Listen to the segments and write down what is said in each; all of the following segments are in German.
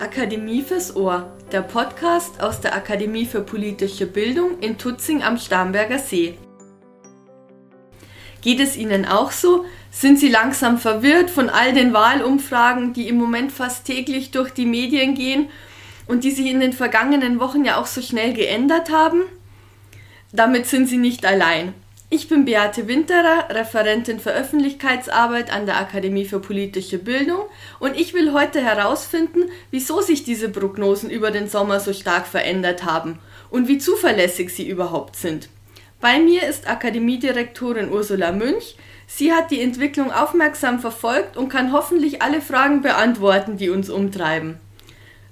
Akademie fürs Ohr, der Podcast aus der Akademie für politische Bildung in Tutzing am Starnberger See. Geht es Ihnen auch so? Sind Sie langsam verwirrt von all den Wahlumfragen, die im Moment fast täglich durch die Medien gehen und die sich in den vergangenen Wochen ja auch so schnell geändert haben? Damit sind Sie nicht allein. Ich bin Beate Winterer, Referentin für Öffentlichkeitsarbeit an der Akademie für politische Bildung und ich will heute herausfinden, wieso sich diese Prognosen über den Sommer so stark verändert haben und wie zuverlässig sie überhaupt sind. Bei mir ist Akademiedirektorin Ursula Münch. Sie hat die Entwicklung aufmerksam verfolgt und kann hoffentlich alle Fragen beantworten, die uns umtreiben.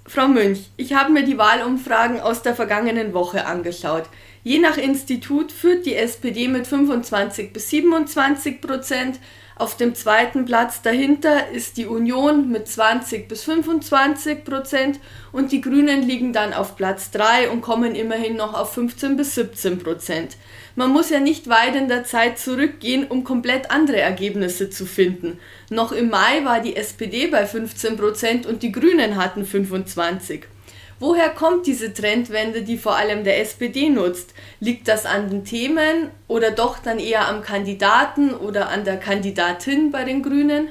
Frau Münch, ich habe mir die Wahlumfragen aus der vergangenen Woche angeschaut. Je nach Institut führt die SPD mit 25 bis 27 Prozent. Auf dem zweiten Platz dahinter ist die Union mit 20 bis 25 Prozent und die Grünen liegen dann auf Platz 3 und kommen immerhin noch auf 15 bis 17 Prozent. Man muss ja nicht weit in der Zeit zurückgehen, um komplett andere Ergebnisse zu finden. Noch im Mai war die SPD bei 15 Prozent und die Grünen hatten 25. Woher kommt diese Trendwende, die vor allem der SPD nutzt? Liegt das an den Themen oder doch dann eher am Kandidaten oder an der Kandidatin bei den Grünen?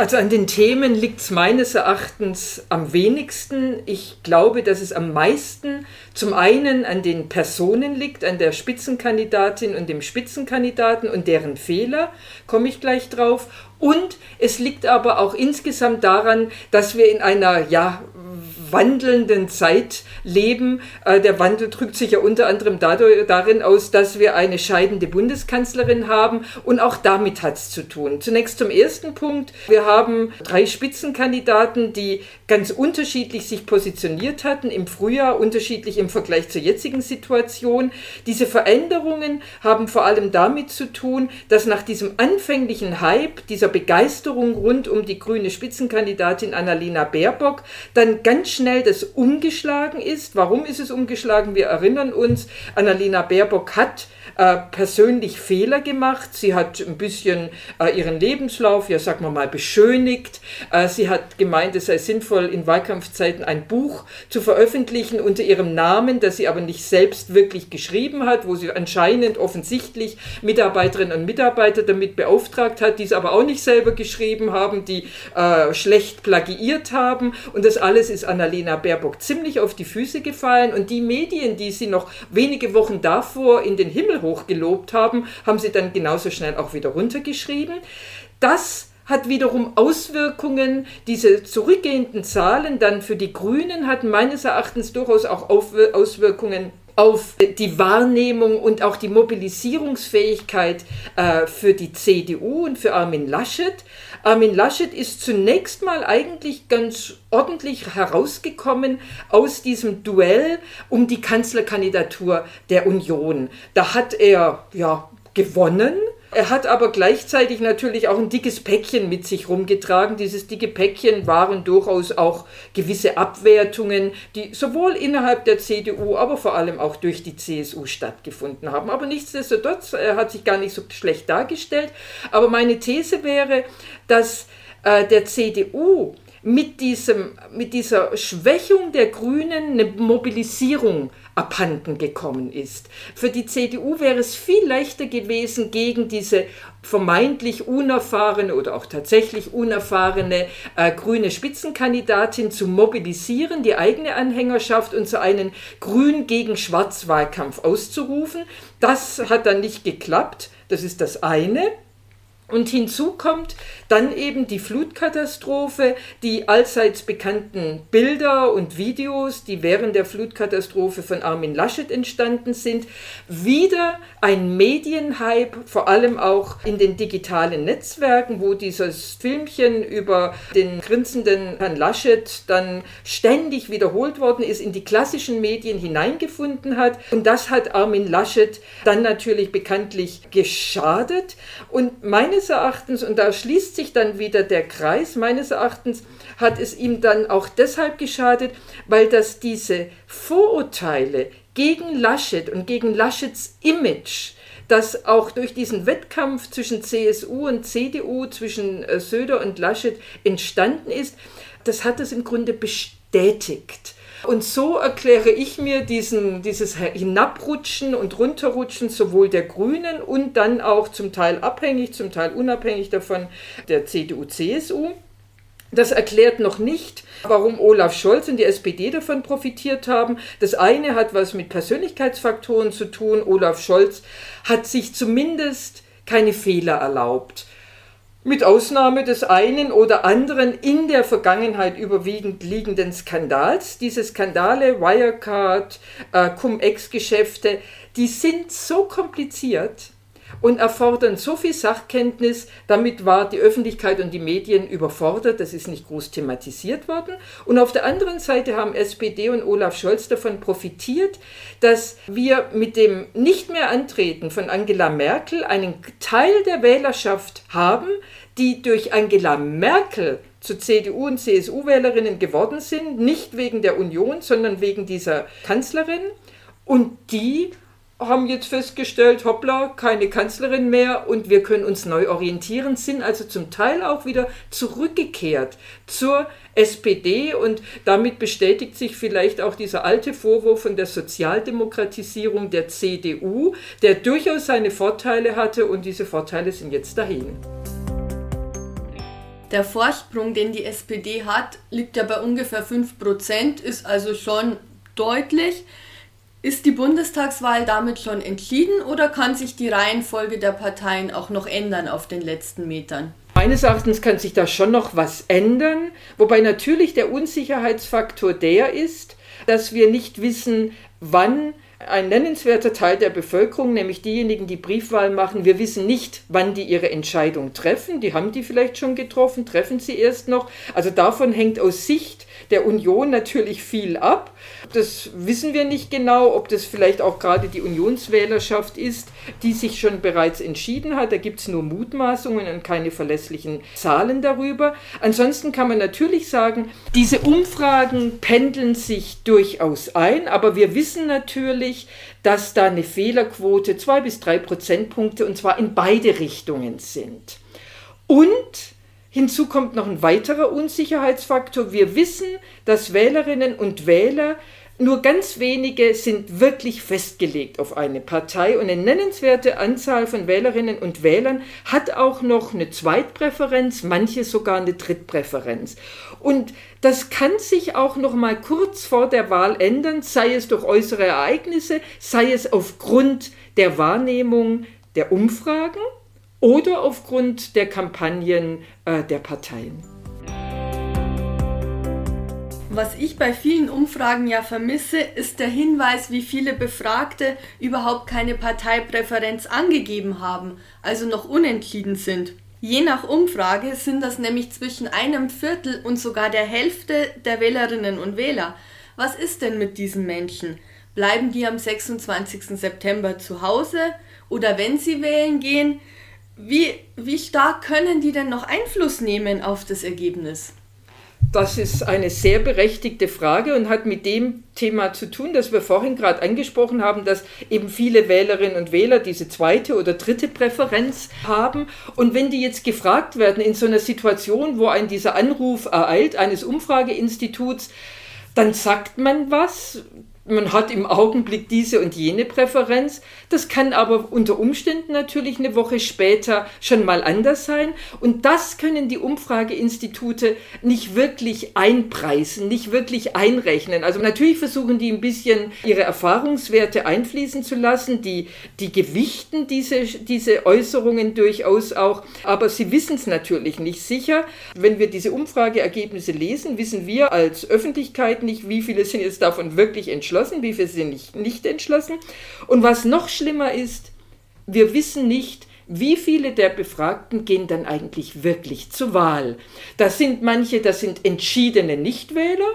Also an den Themen liegt es meines Erachtens am wenigsten. Ich glaube, dass es am meisten zum einen an den Personen liegt, an der Spitzenkandidatin und dem Spitzenkandidaten und deren Fehler, komme ich gleich drauf. Und es liegt aber auch insgesamt daran, dass wir in einer ja wandelnden Zeit leben. Äh, der Wandel drückt sich ja unter anderem dadurch, darin aus, dass wir eine scheidende Bundeskanzlerin haben und auch damit hat es zu tun. Zunächst zum ersten Punkt. Wir haben drei Spitzenkandidaten, die ganz unterschiedlich sich positioniert hatten, im Frühjahr unterschiedlich im Vergleich zur jetzigen Situation. Diese Veränderungen haben vor allem damit zu tun, dass nach diesem anfänglichen Hype, dieser Begeisterung rund um die grüne Spitzenkandidatin Annalena Baerbock, dann ganz schnell das umgeschlagen ist. Warum ist es umgeschlagen? Wir erinnern uns, Annalena Baerbock hat äh, persönlich Fehler gemacht. Sie hat ein bisschen äh, ihren Lebenslauf, ja sagen wir mal, beschönigt. Äh, sie hat gemeint, es sei sinnvoll, in Wahlkampfzeiten ein Buch zu veröffentlichen unter ihrem Namen, das sie aber nicht selbst wirklich geschrieben hat, wo sie anscheinend offensichtlich Mitarbeiterinnen und Mitarbeiter damit beauftragt hat, die es aber auch nicht selber geschrieben haben, die äh, schlecht plagiiert haben. Und das alles ist Annalena Baerbock ziemlich auf die Füße gefallen und die Medien, die sie noch wenige Wochen davor in den Himmel hochgelobt haben, haben sie dann genauso schnell auch wieder runtergeschrieben. Das hat wiederum Auswirkungen. Diese zurückgehenden Zahlen dann für die Grünen hatten meines Erachtens durchaus auch Auswirkungen auf die Wahrnehmung und auch die Mobilisierungsfähigkeit äh, für die CDU und für Armin Laschet. Armin Laschet ist zunächst mal eigentlich ganz ordentlich herausgekommen aus diesem Duell um die Kanzlerkandidatur der Union. Da hat er ja gewonnen er hat aber gleichzeitig natürlich auch ein dickes Päckchen mit sich rumgetragen. Dieses dicke Päckchen waren durchaus auch gewisse Abwertungen, die sowohl innerhalb der CDU, aber vor allem auch durch die CSU stattgefunden haben. Aber nichtsdestotrotz, er hat sich gar nicht so schlecht dargestellt. Aber meine These wäre, dass äh, der CDU mit, diesem, mit dieser Schwächung der Grünen eine Mobilisierung abhanden gekommen ist. Für die CDU wäre es viel leichter gewesen, gegen diese vermeintlich unerfahrene oder auch tatsächlich unerfahrene äh, grüne Spitzenkandidatin zu mobilisieren, die eigene Anhängerschaft und so einen Grün gegen Schwarz Wahlkampf auszurufen. Das hat dann nicht geklappt. Das ist das eine. Und hinzu kommt dann eben die Flutkatastrophe, die allseits bekannten Bilder und Videos, die während der Flutkatastrophe von Armin Laschet entstanden sind. Wieder ein Medienhype, vor allem auch in den digitalen Netzwerken, wo dieses Filmchen über den grinsenden Herrn Laschet dann ständig wiederholt worden ist, in die klassischen Medien hineingefunden hat. Und das hat Armin Laschet dann natürlich bekanntlich geschadet. Und meine meines Erachtens, und da schließt sich dann wieder der Kreis, meines Erachtens hat es ihm dann auch deshalb geschadet, weil das diese Vorurteile gegen Laschet und gegen Laschets Image, das auch durch diesen Wettkampf zwischen CSU und CDU, zwischen äh, Söder und Laschet entstanden ist, das hat es im Grunde bestätigt. Und so erkläre ich mir diesen, dieses Hinabrutschen und Runterrutschen sowohl der Grünen und dann auch zum Teil abhängig, zum Teil unabhängig davon der CDU-CSU. Das erklärt noch nicht, warum Olaf Scholz und die SPD davon profitiert haben. Das eine hat was mit Persönlichkeitsfaktoren zu tun. Olaf Scholz hat sich zumindest keine Fehler erlaubt. Mit Ausnahme des einen oder anderen in der Vergangenheit überwiegend liegenden Skandals. Diese Skandale, Wirecard, äh, Cum-Ex-Geschäfte, die sind so kompliziert, und erfordern so viel Sachkenntnis. Damit war die Öffentlichkeit und die Medien überfordert. Das ist nicht groß thematisiert worden. Und auf der anderen Seite haben SPD und Olaf Scholz davon profitiert, dass wir mit dem nicht mehr Antreten von Angela Merkel einen Teil der Wählerschaft haben, die durch Angela Merkel zu CDU und CSU-Wählerinnen geworden sind, nicht wegen der Union, sondern wegen dieser Kanzlerin. Und die haben jetzt festgestellt, hoppla, keine Kanzlerin mehr und wir können uns neu orientieren, sind also zum Teil auch wieder zurückgekehrt zur SPD und damit bestätigt sich vielleicht auch dieser alte Vorwurf von der Sozialdemokratisierung der CDU, der durchaus seine Vorteile hatte und diese Vorteile sind jetzt dahin. Der Vorsprung, den die SPD hat, liegt ja bei ungefähr 5%, ist also schon deutlich. Ist die Bundestagswahl damit schon entschieden oder kann sich die Reihenfolge der Parteien auch noch ändern auf den letzten Metern? Meines Erachtens kann sich da schon noch was ändern, wobei natürlich der Unsicherheitsfaktor der ist, dass wir nicht wissen, wann ein nennenswerter Teil der Bevölkerung, nämlich diejenigen, die Briefwahl machen, wir wissen nicht, wann die ihre Entscheidung treffen. Die haben die vielleicht schon getroffen, treffen sie erst noch. Also davon hängt aus Sicht der Union natürlich viel ab. Das wissen wir nicht genau, ob das vielleicht auch gerade die Unionswählerschaft ist, die sich schon bereits entschieden hat. Da gibt es nur Mutmaßungen und keine verlässlichen Zahlen darüber. Ansonsten kann man natürlich sagen, diese Umfragen pendeln sich durchaus ein, aber wir wissen natürlich, dass da eine Fehlerquote zwei bis drei Prozentpunkte und zwar in beide Richtungen sind. Und Hinzu kommt noch ein weiterer Unsicherheitsfaktor. Wir wissen, dass Wählerinnen und Wähler nur ganz wenige sind wirklich festgelegt auf eine Partei und eine nennenswerte Anzahl von Wählerinnen und Wählern hat auch noch eine Zweitpräferenz, manche sogar eine Drittpräferenz. Und das kann sich auch noch mal kurz vor der Wahl ändern, sei es durch äußere Ereignisse, sei es aufgrund der Wahrnehmung der Umfragen oder aufgrund der Kampagnen äh, der Parteien. Was ich bei vielen Umfragen ja vermisse, ist der Hinweis, wie viele Befragte überhaupt keine Parteipräferenz angegeben haben, also noch unentschieden sind. Je nach Umfrage sind das nämlich zwischen einem Viertel und sogar der Hälfte der Wählerinnen und Wähler. Was ist denn mit diesen Menschen? Bleiben die am 26. September zu Hause? Oder wenn sie wählen gehen, wie, wie stark können die denn noch Einfluss nehmen auf das Ergebnis? Das ist eine sehr berechtigte Frage und hat mit dem Thema zu tun, das wir vorhin gerade angesprochen haben, dass eben viele Wählerinnen und Wähler diese zweite oder dritte Präferenz haben. Und wenn die jetzt gefragt werden in so einer Situation, wo ein dieser Anruf ereilt eines Umfrageinstituts, dann sagt man was, man hat im Augenblick diese und jene Präferenz. Das kann aber unter Umständen natürlich eine Woche später schon mal anders sein. Und das können die Umfrageinstitute nicht wirklich einpreisen, nicht wirklich einrechnen. Also natürlich versuchen die ein bisschen ihre Erfahrungswerte einfließen zu lassen. Die, die gewichten diese, diese Äußerungen durchaus auch. Aber sie wissen es natürlich nicht sicher. Wenn wir diese Umfrageergebnisse lesen, wissen wir als Öffentlichkeit nicht, wie viele sind jetzt davon wirklich entschlossen entschlossen, wie viele sind nicht, nicht entschlossen. Und was noch schlimmer ist, wir wissen nicht, wie viele der Befragten gehen dann eigentlich wirklich zur Wahl. Das sind manche, das sind entschiedene Nichtwähler,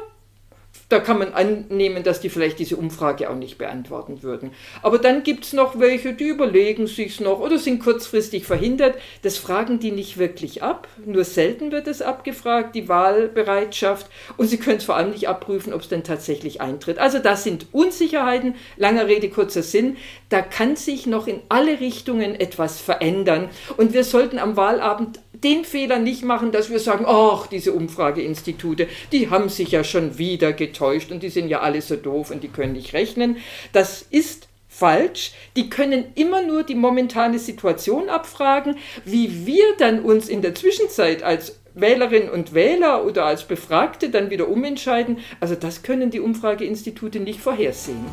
da kann man annehmen, dass die vielleicht diese Umfrage auch nicht beantworten würden. Aber dann gibt es noch welche, die überlegen sich noch oder sind kurzfristig verhindert. Das fragen die nicht wirklich ab. Nur selten wird es abgefragt, die Wahlbereitschaft. Und sie können es vor allem nicht abprüfen, ob es denn tatsächlich eintritt. Also das sind Unsicherheiten. Langer Rede, kurzer Sinn. Da kann sich noch in alle Richtungen etwas verändern. Und wir sollten am Wahlabend den Fehler nicht machen, dass wir sagen, ach, diese Umfrageinstitute, die haben sich ja schon wieder getäuscht und die sind ja alle so doof und die können nicht rechnen. Das ist falsch. Die können immer nur die momentane Situation abfragen. Wie wir dann uns in der Zwischenzeit als Wählerinnen und Wähler oder als Befragte dann wieder umentscheiden, also das können die Umfrageinstitute nicht vorhersehen.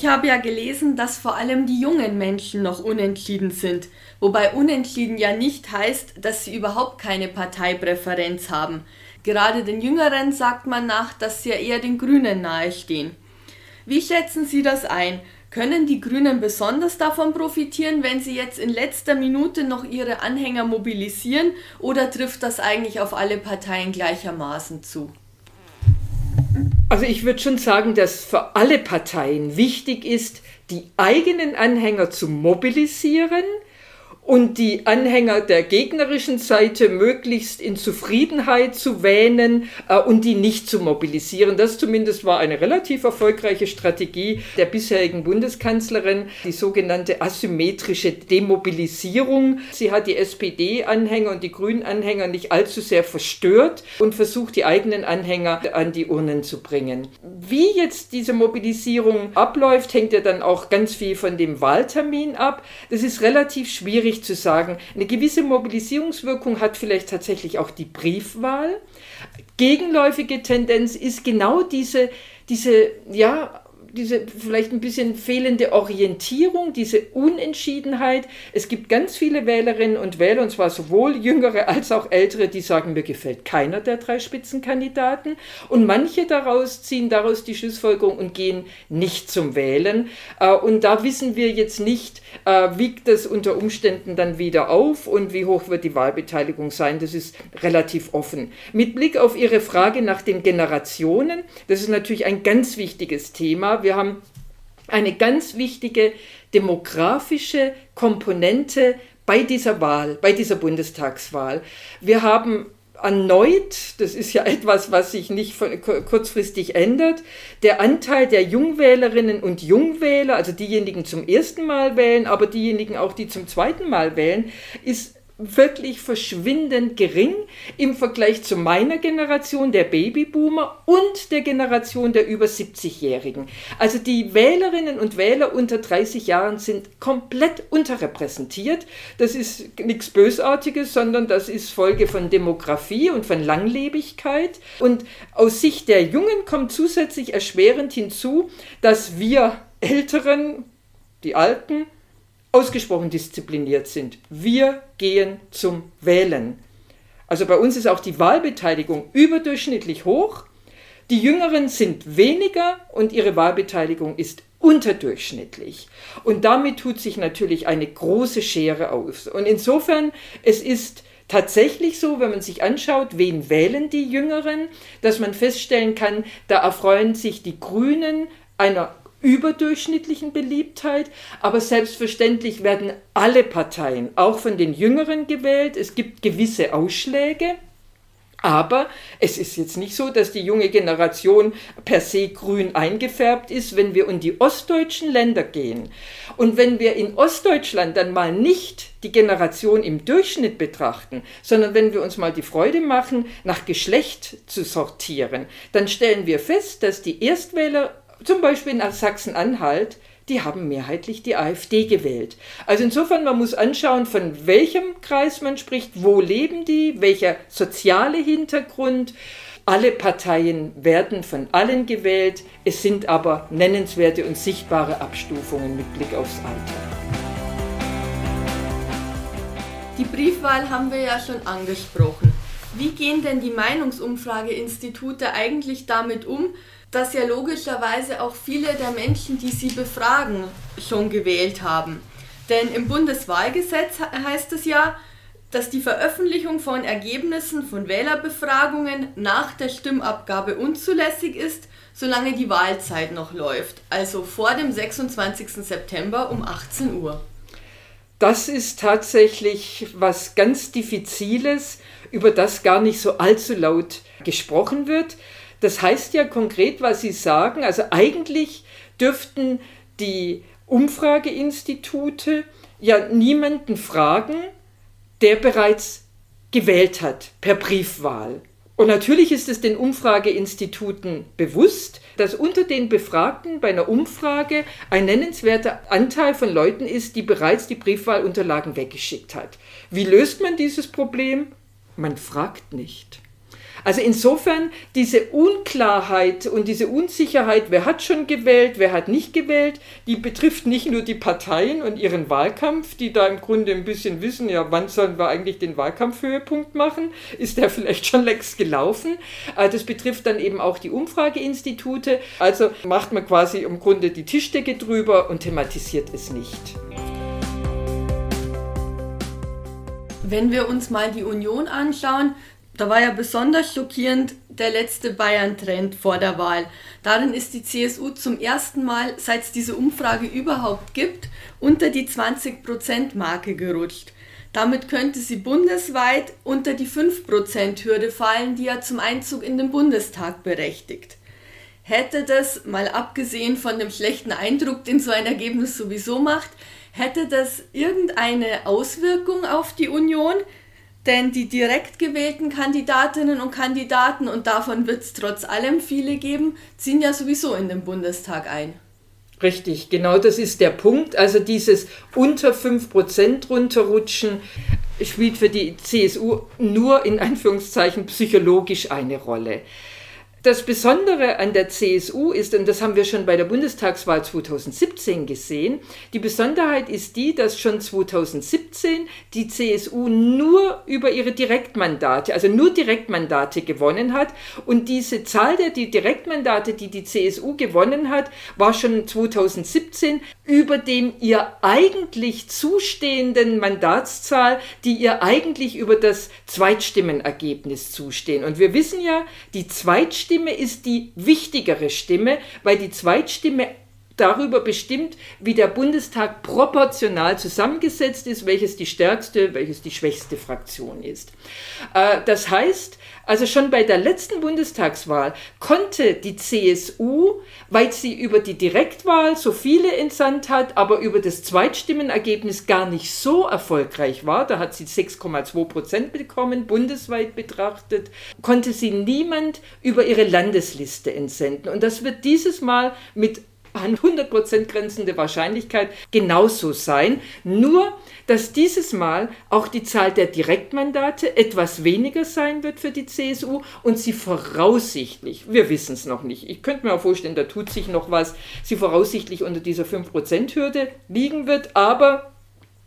Ich habe ja gelesen, dass vor allem die jungen Menschen noch unentschieden sind, wobei unentschieden ja nicht heißt, dass sie überhaupt keine Parteipräferenz haben. Gerade den Jüngeren sagt man nach, dass sie ja eher den Grünen nahestehen. Wie schätzen Sie das ein? Können die Grünen besonders davon profitieren, wenn sie jetzt in letzter Minute noch ihre Anhänger mobilisieren, oder trifft das eigentlich auf alle Parteien gleichermaßen zu? Also ich würde schon sagen, dass für alle Parteien wichtig ist, die eigenen Anhänger zu mobilisieren, und die Anhänger der gegnerischen Seite möglichst in Zufriedenheit zu wähnen äh, und die nicht zu mobilisieren. Das zumindest war eine relativ erfolgreiche Strategie der bisherigen Bundeskanzlerin, die sogenannte asymmetrische Demobilisierung. Sie hat die SPD-Anhänger und die Grünen-Anhänger nicht allzu sehr verstört und versucht, die eigenen Anhänger an die Urnen zu bringen. Wie jetzt diese Mobilisierung abläuft, hängt ja dann auch ganz viel von dem Wahltermin ab. Das ist relativ schwierig zu sagen, eine gewisse Mobilisierungswirkung hat vielleicht tatsächlich auch die Briefwahl. Gegenläufige Tendenz ist genau diese, diese ja, diese vielleicht ein bisschen fehlende Orientierung, diese Unentschiedenheit. Es gibt ganz viele Wählerinnen und Wähler, und zwar sowohl jüngere als auch ältere, die sagen, mir gefällt keiner der drei Spitzenkandidaten. Und manche daraus ziehen daraus die Schlussfolgerung und gehen nicht zum Wählen. Äh, und da wissen wir jetzt nicht, äh, wiegt das unter Umständen dann wieder auf und wie hoch wird die Wahlbeteiligung sein. Das ist relativ offen. Mit Blick auf Ihre Frage nach den Generationen, das ist natürlich ein ganz wichtiges Thema wir haben eine ganz wichtige demografische Komponente bei dieser Wahl, bei dieser Bundestagswahl. Wir haben erneut, das ist ja etwas, was sich nicht kurzfristig ändert, der Anteil der Jungwählerinnen und Jungwähler, also diejenigen zum ersten Mal wählen, aber diejenigen auch, die zum zweiten Mal wählen, ist wirklich verschwindend gering im Vergleich zu meiner Generation, der Babyboomer und der Generation der über 70-Jährigen. Also die Wählerinnen und Wähler unter 30 Jahren sind komplett unterrepräsentiert. Das ist nichts Bösartiges, sondern das ist Folge von Demografie und von Langlebigkeit. Und aus Sicht der Jungen kommt zusätzlich erschwerend hinzu, dass wir Älteren, die Alten, ausgesprochen diszipliniert sind. Wir gehen zum Wählen. Also bei uns ist auch die Wahlbeteiligung überdurchschnittlich hoch. Die Jüngeren sind weniger und ihre Wahlbeteiligung ist unterdurchschnittlich. Und damit tut sich natürlich eine große Schere aus. Und insofern, es ist tatsächlich so, wenn man sich anschaut, wen wählen die Jüngeren, dass man feststellen kann, da erfreuen sich die Grünen einer überdurchschnittlichen Beliebtheit, aber selbstverständlich werden alle Parteien, auch von den Jüngeren gewählt. Es gibt gewisse Ausschläge. Aber es ist jetzt nicht so, dass die junge Generation per se grün eingefärbt ist, wenn wir in die ostdeutschen Länder gehen. Und wenn wir in Ostdeutschland dann mal nicht die Generation im Durchschnitt betrachten, sondern wenn wir uns mal die Freude machen, nach Geschlecht zu sortieren, dann stellen wir fest, dass die Erstwähler zum Beispiel in Sachsen-Anhalt, die haben mehrheitlich die AfD gewählt. Also insofern, man muss anschauen, von welchem Kreis man spricht, wo leben die, welcher soziale Hintergrund. Alle Parteien werden von allen gewählt, es sind aber nennenswerte und sichtbare Abstufungen mit Blick aufs Alter. Die Briefwahl haben wir ja schon angesprochen. Wie gehen denn die Meinungsumfrageinstitute eigentlich damit um, dass ja logischerweise auch viele der Menschen, die sie befragen, schon gewählt haben. Denn im Bundeswahlgesetz heißt es ja, dass die Veröffentlichung von Ergebnissen von Wählerbefragungen nach der Stimmabgabe unzulässig ist, solange die Wahlzeit noch läuft, also vor dem 26. September um 18 Uhr. Das ist tatsächlich was ganz Diffiziles, über das gar nicht so allzu laut gesprochen wird. Das heißt ja konkret, was Sie sagen. Also eigentlich dürften die Umfrageinstitute ja niemanden fragen, der bereits gewählt hat per Briefwahl. Und natürlich ist es den Umfrageinstituten bewusst, dass unter den Befragten bei einer Umfrage ein nennenswerter Anteil von Leuten ist, die bereits die Briefwahlunterlagen weggeschickt hat. Wie löst man dieses Problem? Man fragt nicht. Also insofern diese Unklarheit und diese Unsicherheit, wer hat schon gewählt, wer hat nicht gewählt, die betrifft nicht nur die Parteien und ihren Wahlkampf, die da im Grunde ein bisschen wissen, ja, wann sollen wir eigentlich den Wahlkampfhöhepunkt machen? Ist der vielleicht schon längst gelaufen? Äh, das betrifft dann eben auch die Umfrageinstitute. Also macht man quasi im Grunde die Tischdecke drüber und thematisiert es nicht. Wenn wir uns mal die Union anschauen, da war ja besonders schockierend der letzte Bayern-Trend vor der Wahl. Darin ist die CSU zum ersten Mal, seit es diese Umfrage überhaupt gibt, unter die 20%-Marke gerutscht. Damit könnte sie bundesweit unter die 5%-Hürde fallen, die ja zum Einzug in den Bundestag berechtigt. Hätte das, mal abgesehen von dem schlechten Eindruck, den so ein Ergebnis sowieso macht, hätte das irgendeine Auswirkung auf die Union? Denn die direkt gewählten Kandidatinnen und Kandidaten, und davon wird es trotz allem viele geben, ziehen ja sowieso in den Bundestag ein. Richtig, genau das ist der Punkt. Also dieses unter 5% runterrutschen spielt für die CSU nur in Anführungszeichen psychologisch eine Rolle. Das Besondere an der CSU ist, und das haben wir schon bei der Bundestagswahl 2017 gesehen, die Besonderheit ist die, dass schon 2017 die CSU nur über ihre Direktmandate, also nur Direktmandate gewonnen hat. Und diese Zahl der die Direktmandate, die die CSU gewonnen hat, war schon 2017 über dem ihr eigentlich zustehenden Mandatszahl, die ihr eigentlich über das Zweitstimmenergebnis zustehen. Und wir wissen ja, die Zweitstimmen Zweitstimme ist die wichtigere Stimme, weil die Zweitstimme darüber bestimmt, wie der Bundestag proportional zusammengesetzt ist, welches die stärkste, welches die schwächste Fraktion ist. Äh, das heißt, also schon bei der letzten Bundestagswahl konnte die CSU, weil sie über die Direktwahl so viele entsandt hat, aber über das Zweitstimmenergebnis gar nicht so erfolgreich war, da hat sie 6,2 Prozent bekommen, bundesweit betrachtet, konnte sie niemand über ihre Landesliste entsenden. Und das wird dieses Mal mit an 100% grenzende Wahrscheinlichkeit genauso sein. Nur, dass dieses Mal auch die Zahl der Direktmandate etwas weniger sein wird für die CSU und sie voraussichtlich, wir wissen es noch nicht, ich könnte mir auch vorstellen, da tut sich noch was, sie voraussichtlich unter dieser 5%-Hürde liegen wird, aber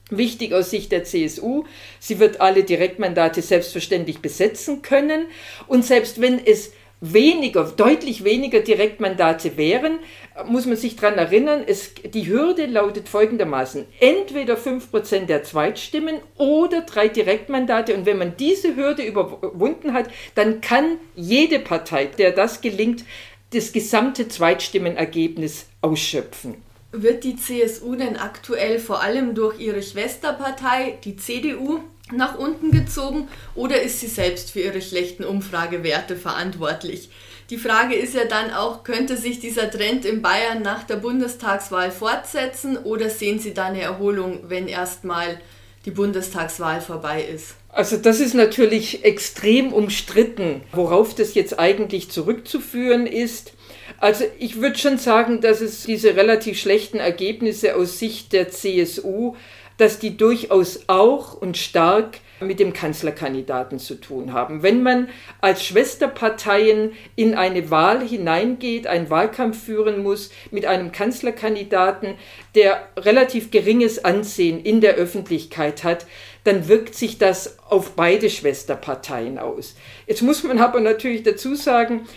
Wichtig aus Sicht der CSU, sie wird alle Direktmandate selbstverständlich besetzen können und selbst wenn es weniger, deutlich weniger Direktmandate wären, muss man sich daran erinnern, es, die Hürde lautet folgendermaßen, entweder 5% der Zweitstimmen oder drei Direktmandate. Und wenn man diese Hürde überwunden hat, dann kann jede Partei, der das gelingt, das gesamte Zweitstimmenergebnis ausschöpfen. Wird die CSU denn aktuell vor allem durch ihre Schwesterpartei, die CDU, nach unten gezogen oder ist sie selbst für ihre schlechten Umfragewerte verantwortlich? Die Frage ist ja dann auch, könnte sich dieser Trend in Bayern nach der Bundestagswahl fortsetzen oder sehen Sie da eine Erholung, wenn erstmal die Bundestagswahl vorbei ist? Also das ist natürlich extrem umstritten, worauf das jetzt eigentlich zurückzuführen ist. Also ich würde schon sagen, dass es diese relativ schlechten Ergebnisse aus Sicht der CSU dass die durchaus auch und stark mit dem Kanzlerkandidaten zu tun haben. Wenn man als Schwesterparteien in eine Wahl hineingeht, einen Wahlkampf führen muss mit einem Kanzlerkandidaten, der relativ geringes Ansehen in der Öffentlichkeit hat, dann wirkt sich das auf beide Schwesterparteien aus. Jetzt muss man aber natürlich dazu sagen,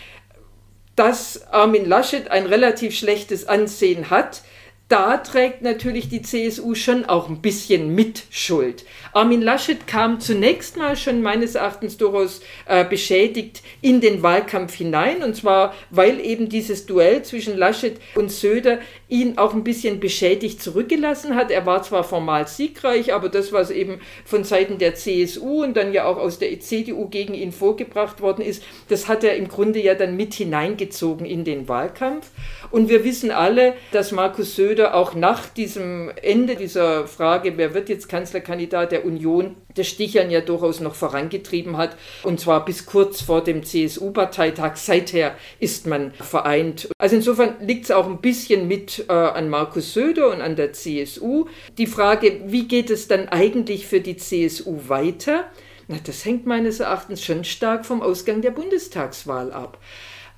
dass Armin Laschet ein relativ schlechtes Ansehen hat, da trägt natürlich die CSU schon auch ein bisschen Mitschuld. Armin Laschet kam zunächst mal schon meines Erachtens durchaus äh, beschädigt in den Wahlkampf hinein, und zwar weil eben dieses Duell zwischen Laschet und Söder ihn auch ein bisschen beschädigt zurückgelassen hat. Er war zwar formal siegreich, aber das, was eben von Seiten der CSU und dann ja auch aus der CDU gegen ihn vorgebracht worden ist, das hat er im Grunde ja dann mit hineingezogen in den Wahlkampf. Und wir wissen alle, dass Markus Söder auch nach diesem Ende dieser Frage, wer wird jetzt Kanzlerkandidat der Union, das Stichern ja durchaus noch vorangetrieben hat. Und zwar bis kurz vor dem CSU-Parteitag. Seither ist man vereint. Also insofern liegt es auch ein bisschen mit äh, an Markus Söder und an der CSU. Die Frage, wie geht es dann eigentlich für die CSU weiter? Na, das hängt meines Erachtens schon stark vom Ausgang der Bundestagswahl ab.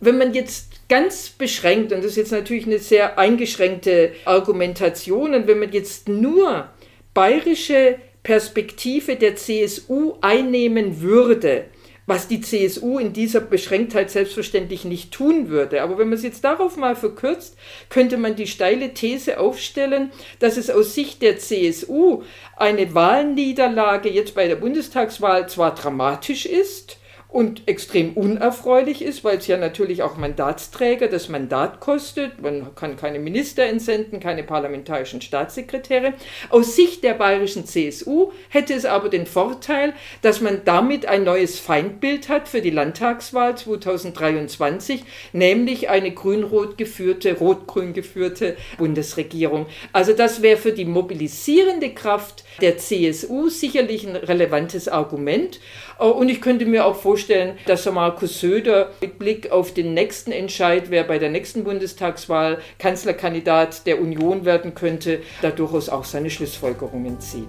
Wenn man jetzt ganz beschränkt, und das ist jetzt natürlich eine sehr eingeschränkte Argumentation, und wenn man jetzt nur bayerische Perspektive der CSU einnehmen würde, was die CSU in dieser Beschränktheit selbstverständlich nicht tun würde. Aber wenn man es jetzt darauf mal verkürzt, könnte man die steile These aufstellen, dass es aus Sicht der CSU eine Wahlniederlage jetzt bei der Bundestagswahl zwar dramatisch ist, und extrem unerfreulich ist, weil es ja natürlich auch Mandatsträger das Mandat kostet. Man kann keine Minister entsenden, keine parlamentarischen Staatssekretäre. Aus Sicht der bayerischen CSU hätte es aber den Vorteil, dass man damit ein neues Feindbild hat für die Landtagswahl 2023, nämlich eine grün-rot geführte, rot-grün geführte Bundesregierung. Also das wäre für die mobilisierende Kraft der CSU sicherlich ein relevantes Argument. Und ich könnte mir auch vorstellen, dass Markus Söder mit Blick auf den nächsten Entscheid, wer bei der nächsten Bundestagswahl Kanzlerkandidat der Union werden könnte, da durchaus auch seine Schlussfolgerungen zieht.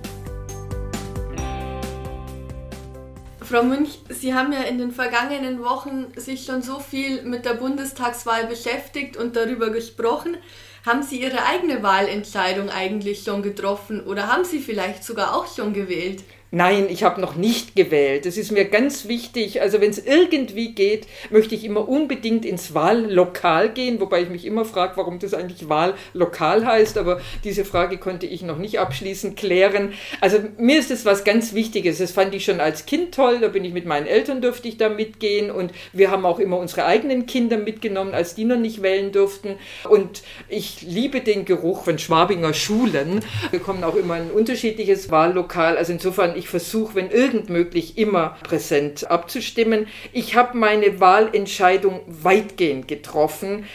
Frau Münch, Sie haben ja in den vergangenen Wochen sich schon so viel mit der Bundestagswahl beschäftigt und darüber gesprochen. Haben Sie Ihre eigene Wahlentscheidung eigentlich schon getroffen oder haben Sie vielleicht sogar auch schon gewählt? Nein, ich habe noch nicht gewählt. Das ist mir ganz wichtig. Also wenn es irgendwie geht, möchte ich immer unbedingt ins Wahllokal gehen, wobei ich mich immer frage, warum das eigentlich Wahllokal heißt. Aber diese Frage konnte ich noch nicht abschließend klären. Also mir ist es was ganz Wichtiges. Das fand ich schon als Kind toll. Da bin ich mit meinen Eltern durfte ich da mitgehen und wir haben auch immer unsere eigenen Kinder mitgenommen, als die noch nicht wählen durften. Und ich liebe den Geruch von Schwabinger Schulen. Wir kommen auch immer in ein unterschiedliches Wahllokal. Also insofern ich versuche, wenn irgend möglich, immer präsent abzustimmen. Ich habe meine Wahlentscheidung weitgehend getroffen.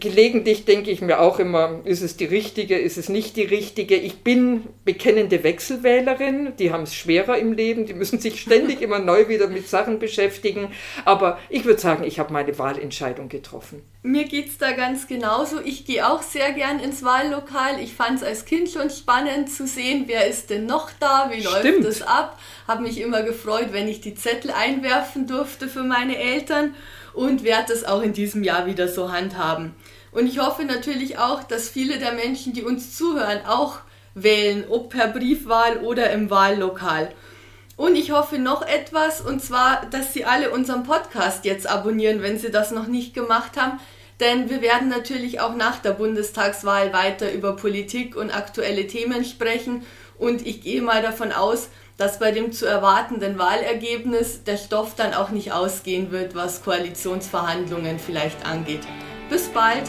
Gelegentlich denke ich mir auch immer, ist es die richtige, ist es nicht die richtige. Ich bin bekennende Wechselwählerin, die haben es schwerer im Leben, die müssen sich ständig immer neu wieder mit Sachen beschäftigen. Aber ich würde sagen, ich habe meine Wahlentscheidung getroffen. Mir geht es da ganz genauso. Ich gehe auch sehr gern ins Wahllokal. Ich fand es als Kind schon spannend zu sehen, wer ist denn noch da, wie Stimmt. läuft es ab. Habe mich immer gefreut, wenn ich die Zettel einwerfen durfte für meine Eltern und werde es auch in diesem Jahr wieder so handhaben. Und ich hoffe natürlich auch, dass viele der Menschen, die uns zuhören, auch wählen, ob per Briefwahl oder im Wahllokal. Und ich hoffe noch etwas, und zwar, dass Sie alle unseren Podcast jetzt abonnieren, wenn Sie das noch nicht gemacht haben. Denn wir werden natürlich auch nach der Bundestagswahl weiter über Politik und aktuelle Themen sprechen. Und ich gehe mal davon aus, dass bei dem zu erwartenden Wahlergebnis der Stoff dann auch nicht ausgehen wird, was Koalitionsverhandlungen vielleicht angeht. Bis bald!